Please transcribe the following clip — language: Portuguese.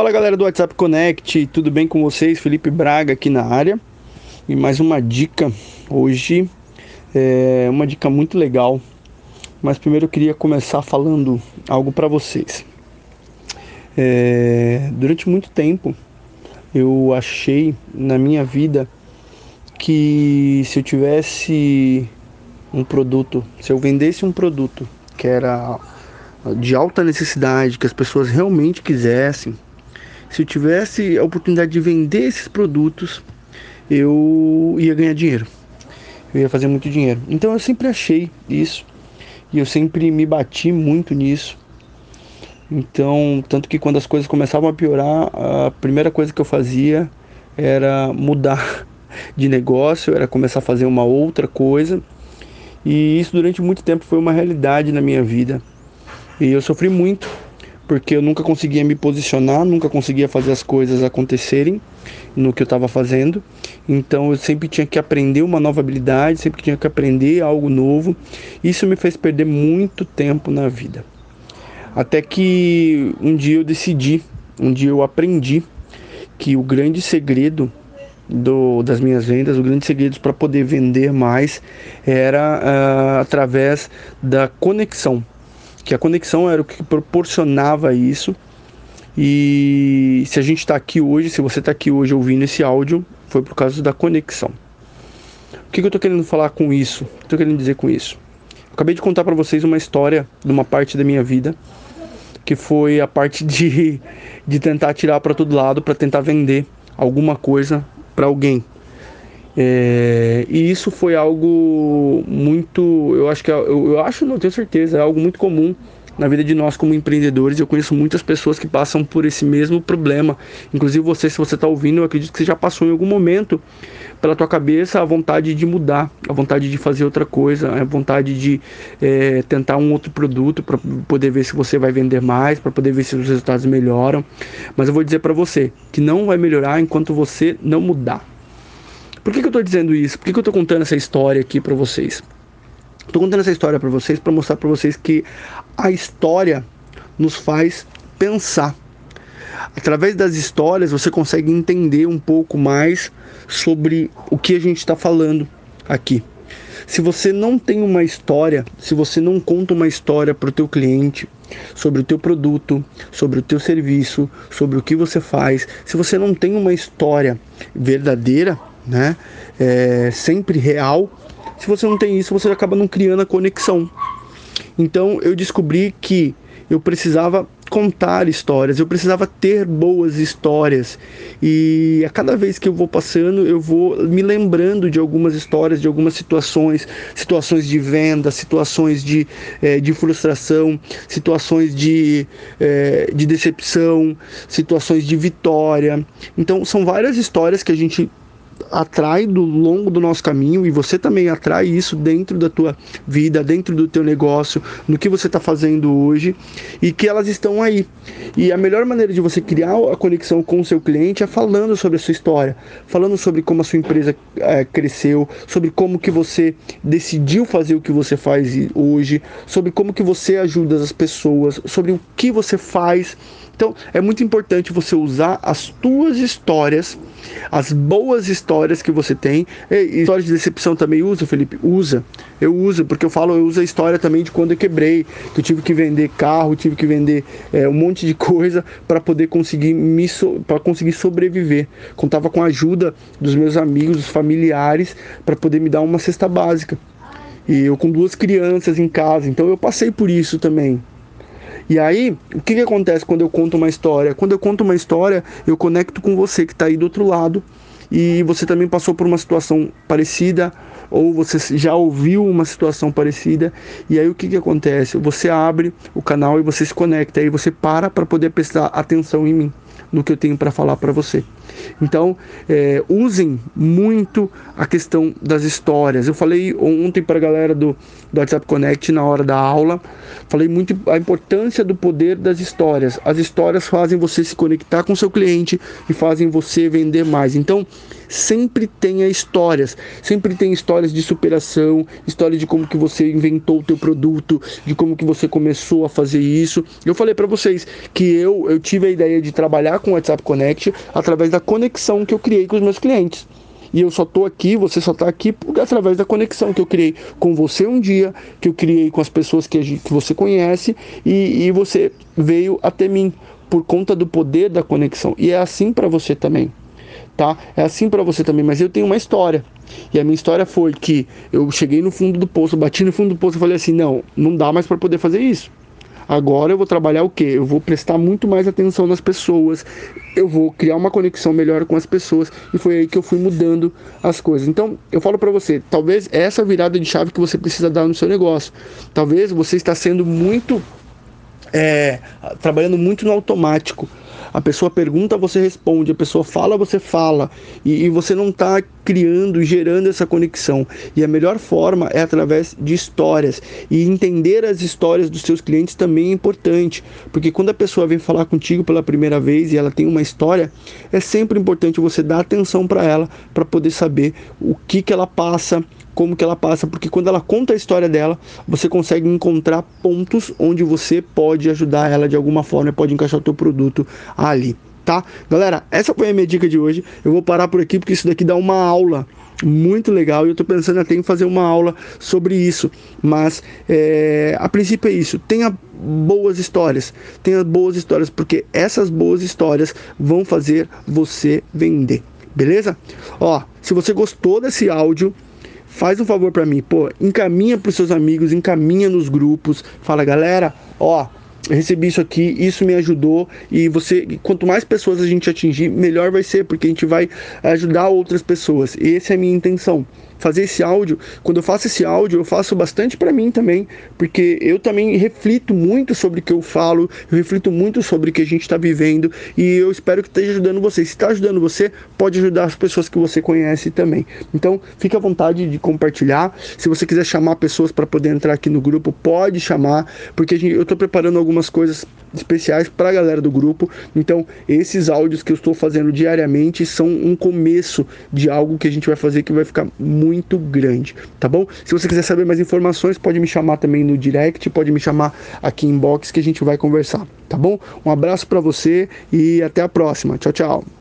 Fala galera do WhatsApp Connect, tudo bem com vocês? Felipe Braga aqui na área e mais uma dica hoje, é uma dica muito legal. Mas primeiro eu queria começar falando algo para vocês. É, durante muito tempo eu achei na minha vida que se eu tivesse um produto, se eu vendesse um produto que era de alta necessidade, que as pessoas realmente quisessem, se eu tivesse a oportunidade de vender esses produtos, eu ia ganhar dinheiro. Eu ia fazer muito dinheiro. Então eu sempre achei isso. E eu sempre me bati muito nisso. Então, tanto que quando as coisas começavam a piorar, a primeira coisa que eu fazia era mudar de negócio, era começar a fazer uma outra coisa. E isso durante muito tempo foi uma realidade na minha vida. E eu sofri muito, porque eu nunca conseguia me posicionar, nunca conseguia fazer as coisas acontecerem no que eu estava fazendo. Então eu sempre tinha que aprender uma nova habilidade, sempre tinha que aprender algo novo. Isso me fez perder muito tempo na vida. Até que um dia eu decidi, um dia eu aprendi que o grande segredo do, das minhas vendas, o grande segredo para poder vender mais era uh, através da conexão que a conexão era o que proporcionava isso. E se a gente está aqui hoje, se você está aqui hoje ouvindo esse áudio, foi por causa da conexão. O que, que eu estou querendo falar com isso? Estou querendo dizer com isso? Acabei de contar para vocês uma história de uma parte da minha vida, que foi a parte de, de tentar tirar para todo lado, para tentar vender alguma coisa para alguém. É, e isso foi algo muito, eu acho que eu, eu acho, não tenho certeza, é algo muito comum na vida de nós como empreendedores. Eu conheço muitas pessoas que passam por esse mesmo problema. Inclusive você, se você está ouvindo, eu acredito que você já passou em algum momento pela tua cabeça a vontade de mudar, a vontade de fazer outra coisa, a vontade de é, tentar um outro produto para poder ver se você vai vender mais, para poder ver se os resultados melhoram. Mas eu vou dizer para você que não vai melhorar enquanto você não mudar. Por que, que eu estou dizendo isso? Por que, que eu estou contando essa história aqui para vocês? Estou contando essa história para vocês para mostrar para vocês que a história nos faz pensar. Através das histórias você consegue entender um pouco mais sobre o que a gente está falando aqui. Se você não tem uma história, se você não conta uma história para o teu cliente sobre o teu produto, sobre o teu serviço, sobre o que você faz, se você não tem uma história verdadeira, né? É, sempre real. Se você não tem isso, você acaba não criando a conexão. Então eu descobri que eu precisava contar histórias, eu precisava ter boas histórias. E a cada vez que eu vou passando, eu vou me lembrando de algumas histórias, de algumas situações, situações de venda, situações de, é, de frustração, situações de, é, de decepção, situações de vitória. Então são várias histórias que a gente atrai do longo do nosso caminho e você também atrai isso dentro da tua vida, dentro do teu negócio, no que você está fazendo hoje e que elas estão aí. E a melhor maneira de você criar a conexão com o seu cliente é falando sobre a sua história, falando sobre como a sua empresa é, cresceu, sobre como que você decidiu fazer o que você faz hoje, sobre como que você ajuda as pessoas, sobre o que você faz então é muito importante você usar as tuas histórias, as boas histórias que você tem. Histórias de decepção também usa, Felipe? Usa. Eu uso, porque eu falo, eu uso a história também de quando eu quebrei, que eu tive que vender carro, tive que vender é, um monte de coisa para poder conseguir me so, para conseguir sobreviver. Contava com a ajuda dos meus amigos, dos familiares, para poder me dar uma cesta básica. E eu com duas crianças em casa, então eu passei por isso também. E aí, o que, que acontece quando eu conto uma história? Quando eu conto uma história, eu conecto com você que está aí do outro lado e você também passou por uma situação parecida ou você já ouviu uma situação parecida e aí o que, que acontece? Você abre o canal e você se conecta, aí você para para poder prestar atenção em mim no que eu tenho para falar para você. Então, é, usem muito a questão das histórias. Eu falei ontem para a galera do, do WhatsApp Connect na hora da aula, falei muito a importância do poder das histórias. As histórias fazem você se conectar com seu cliente e fazem você vender mais. Então, sempre tenha histórias, sempre tem histórias de superação, história de como que você inventou o teu produto, de como que você começou a fazer isso. Eu falei para vocês que eu, eu tive a ideia de trabalhar com o WhatsApp Connect através da conexão que eu criei com os meus clientes. E eu só tô aqui, você só tá aqui através da conexão que eu criei com você um dia, que eu criei com as pessoas que, que você conhece e, e você veio até mim por conta do poder da conexão. E é assim para você também, tá? É assim para você também, mas eu tenho uma história. E a minha história foi que eu cheguei no fundo do poço, bati no fundo do poço e falei assim: "Não, não dá mais para poder fazer isso". Agora eu vou trabalhar o quê? Eu vou prestar muito mais atenção nas pessoas, eu vou criar uma conexão melhor com as pessoas e foi aí que eu fui mudando as coisas. Então, eu falo para você, talvez essa virada de chave que você precisa dar no seu negócio. Talvez você está sendo muito é, trabalhando muito no automático. A pessoa pergunta, você responde. A pessoa fala, você fala. E, e você não está criando, gerando essa conexão. E a melhor forma é através de histórias. E entender as histórias dos seus clientes também é importante. Porque quando a pessoa vem falar contigo pela primeira vez e ela tem uma história, é sempre importante você dar atenção para ela, para poder saber o que, que ela passa como que ela passa, porque quando ela conta a história dela, você consegue encontrar pontos onde você pode ajudar ela de alguma forma, pode encaixar o teu produto ali, tá? Galera, essa foi a minha dica de hoje. Eu vou parar por aqui porque isso daqui dá uma aula muito legal e eu tô pensando até em fazer uma aula sobre isso, mas é, a princípio é isso. Tenha boas histórias, tenha boas histórias, porque essas boas histórias vão fazer você vender. Beleza? Ó, se você gostou desse áudio, faz um favor para mim, pô, encaminha para os seus amigos, encaminha nos grupos, fala, galera, ó, recebi isso aqui, isso me ajudou e você, quanto mais pessoas a gente atingir, melhor vai ser, porque a gente vai ajudar outras pessoas. E essa é a minha intenção fazer esse áudio. Quando eu faço esse áudio, eu faço bastante para mim também, porque eu também reflito muito sobre o que eu falo, eu reflito muito sobre o que a gente está vivendo e eu espero que esteja ajudando você. Se está ajudando você, pode ajudar as pessoas que você conhece também. Então, fique à vontade de compartilhar. Se você quiser chamar pessoas para poder entrar aqui no grupo, pode chamar, porque eu estou preparando algumas coisas especiais para a galera do grupo. Então, esses áudios que eu estou fazendo diariamente são um começo de algo que a gente vai fazer que vai ficar muito grande, tá bom? Se você quiser saber mais informações, pode me chamar também no direct, pode me chamar aqui em box que a gente vai conversar, tá bom? Um abraço para você e até a próxima. Tchau, tchau.